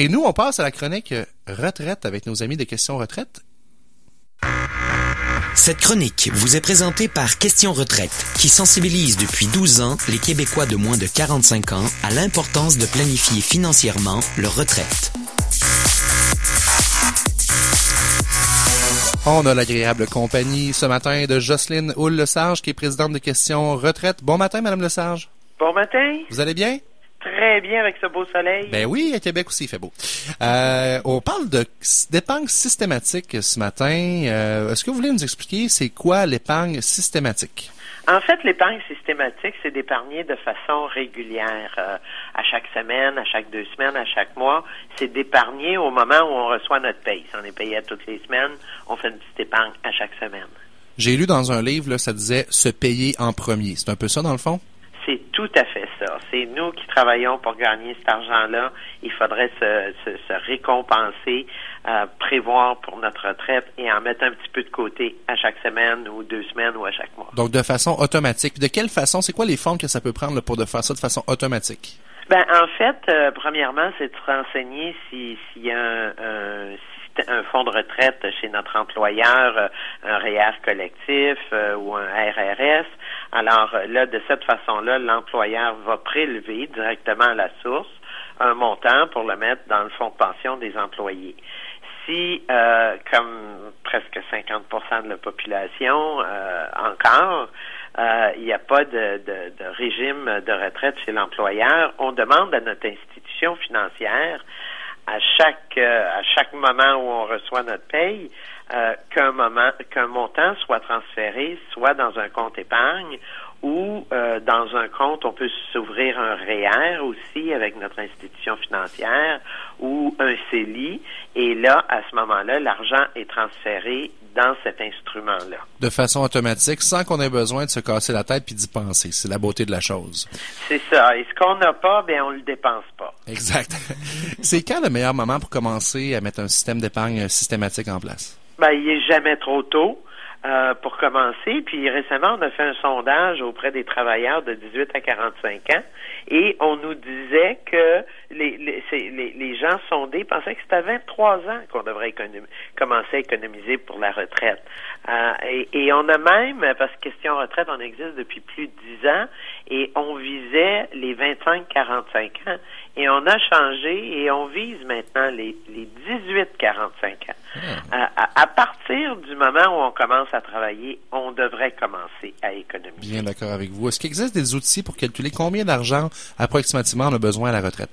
Et nous, on passe à la chronique retraite avec nos amis de Questions Retraite. Cette chronique vous est présentée par Question Retraite, qui sensibilise depuis 12 ans les Québécois de moins de 45 ans à l'importance de planifier financièrement leur retraite. On a l'agréable compagnie ce matin de Jocelyne Houle-Lesage, qui est présidente de Questions Retraite. Bon matin, Madame Lesage. Bon matin. Vous allez bien? Très bien avec ce beau soleil. Ben oui, à Québec aussi, il fait beau. Euh, on parle de d'épargne systématique ce matin. Euh, Est-ce que vous voulez nous expliquer c'est quoi l'épargne systématique? En fait, l'épargne systématique, c'est d'épargner de façon régulière, euh, à chaque semaine, à chaque deux semaines, à chaque mois. C'est d'épargner au moment où on reçoit notre paye. Si on est payé à toutes les semaines, on fait une petite épargne à chaque semaine. J'ai lu dans un livre, là, ça disait se payer en premier. C'est un peu ça dans le fond? Tout à fait ça. C'est nous qui travaillons pour gagner cet argent-là. Il faudrait se, se, se récompenser, euh, prévoir pour notre retraite et en mettre un petit peu de côté à chaque semaine ou deux semaines ou à chaque mois. Donc, de façon automatique. De quelle façon? C'est quoi les formes que ça peut prendre là, pour de faire ça de façon automatique? Ben, en fait, euh, premièrement, c'est de se renseigner s'il y a un, un, un fonds de retraite chez notre employeur, euh, un REER collectif euh, ou un RRS. Alors euh, là, de cette façon-là, l'employeur va prélever directement à la source un montant pour le mettre dans le fonds de pension des employés. Si, euh, comme presque 50% de la population euh, encore, euh, il n'y a pas de, de, de, régime de retraite chez l'employeur, on demande à notre institution financière à chaque à chaque moment où on reçoit notre paye euh, qu'un moment qu'un montant soit transféré soit dans un compte épargne ou euh, dans un compte, on peut s'ouvrir un REER aussi avec notre institution financière ou un CELI. Et là, à ce moment-là, l'argent est transféré dans cet instrument-là. De façon automatique, sans qu'on ait besoin de se casser la tête puis d'y penser. C'est la beauté de la chose. C'est ça. Et ce qu'on n'a pas, ben on le dépense pas. Exact. C'est quand le meilleur moment pour commencer à mettre un système d'épargne systématique en place? Ben, il est jamais trop tôt. Euh, pour commencer. Puis récemment, on a fait un sondage auprès des travailleurs de 18 à 45 ans et on nous disait que les, les, les, gens sondés pensaient que c'était à 23 ans qu'on devrait commencer à économiser pour la retraite. Euh, et, et, on a même, parce que question retraite, on existe depuis plus de 10 ans et on visait les 25-45 ans et on a changé et on vise maintenant les, les 18-45 ans. Hmm. À, à, partir du moment où on commence à travailler, on devrait commencer à économiser. Bien d'accord avec vous. Est-ce qu'il existe des outils pour calculer combien d'argent approximativement on a besoin à la retraite?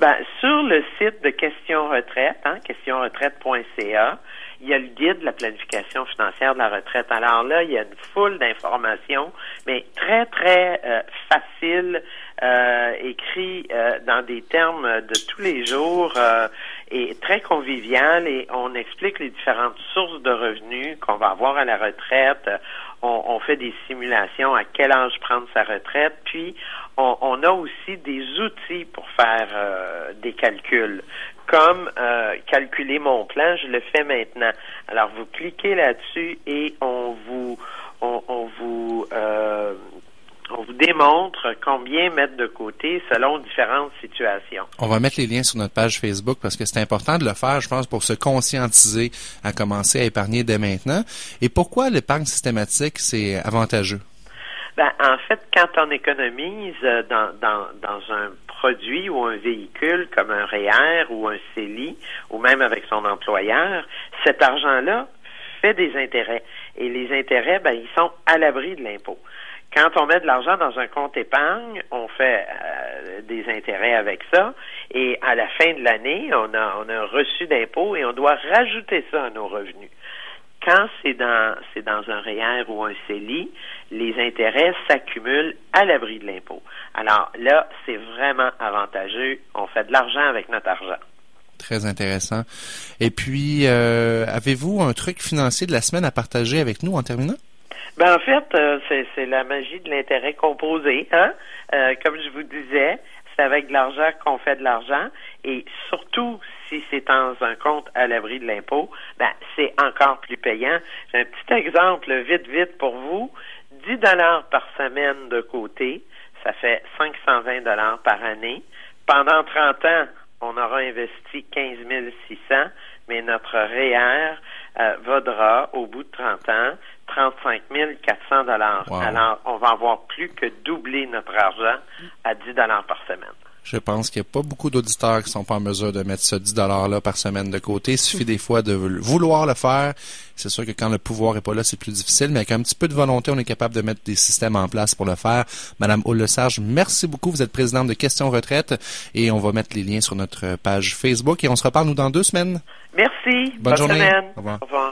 Ben, sur le site de Question Retraite, hein, questionretraite.ca, il y a le guide de la planification financière de la retraite. Alors là, il y a une foule d'informations, mais très, très euh, facile, euh, écrit euh, dans des termes de tous les jours euh, et très convivial et on explique les différentes sources de revenus qu'on va avoir à la retraite. On, on, fait des simulations à quel âge prendre sa retraite, puis on, on a aussi des outils pour faire euh, des calculs comme euh, calculer mon plan, je le fais maintenant. Alors vous cliquez là-dessus et on vous on, on vous euh, on vous démontre combien mettre de côté selon différentes situations. On va mettre les liens sur notre page Facebook parce que c'est important de le faire, je pense, pour se conscientiser à commencer à épargner dès maintenant. Et pourquoi l'épargne systématique, c'est avantageux? Ben, en fait, quand on économise dans, dans, dans un produit ou un véhicule comme un REER ou un CELI ou même avec son employeur, cet argent-là fait des intérêts. Et les intérêts, ben, ils sont à l'abri de l'impôt. Quand on met de l'argent dans un compte épargne, on fait euh, des intérêts avec ça. Et à la fin de l'année, on a, on a un reçu d'impôt et on doit rajouter ça à nos revenus. Quand c'est dans c'est dans un REER ou un CELI, les intérêts s'accumulent à l'abri de l'impôt. Alors là, c'est vraiment avantageux. On fait de l'argent avec notre argent. Très intéressant. Et puis, euh, avez-vous un truc financier de la semaine à partager avec nous en terminant? Ben en fait, euh, c'est la magie de l'intérêt composé. Hein? Euh, comme je vous disais, c'est avec de l'argent qu'on fait de l'argent. Et surtout, si c'est dans un compte à l'abri de l'impôt, ben c'est encore plus payant. J'ai un petit exemple, vite, vite pour vous. 10 dollars par semaine de côté, ça fait 520 dollars par année. Pendant 30 ans, on aura investi 15 600, mais notre REER euh, vaudra, au bout de 30 ans, 35 400 dollars. Alors, on va avoir plus que doubler notre argent à 10 dollars par semaine. Je pense qu'il n'y a pas beaucoup d'auditeurs qui sont pas en mesure de mettre ce 10 $-là par semaine de côté. Il suffit des fois de vouloir le faire. C'est sûr que quand le pouvoir est pas là, c'est plus difficile, mais avec un petit peu de volonté, on est capable de mettre des systèmes en place pour le faire. Madame Houle-Lesage, merci beaucoup. Vous êtes présidente de Questions Retraite et on va mettre les liens sur notre page Facebook et on se reparle, nous, dans deux semaines. Merci. Bonne, journée. Semaine. Au revoir. Au revoir.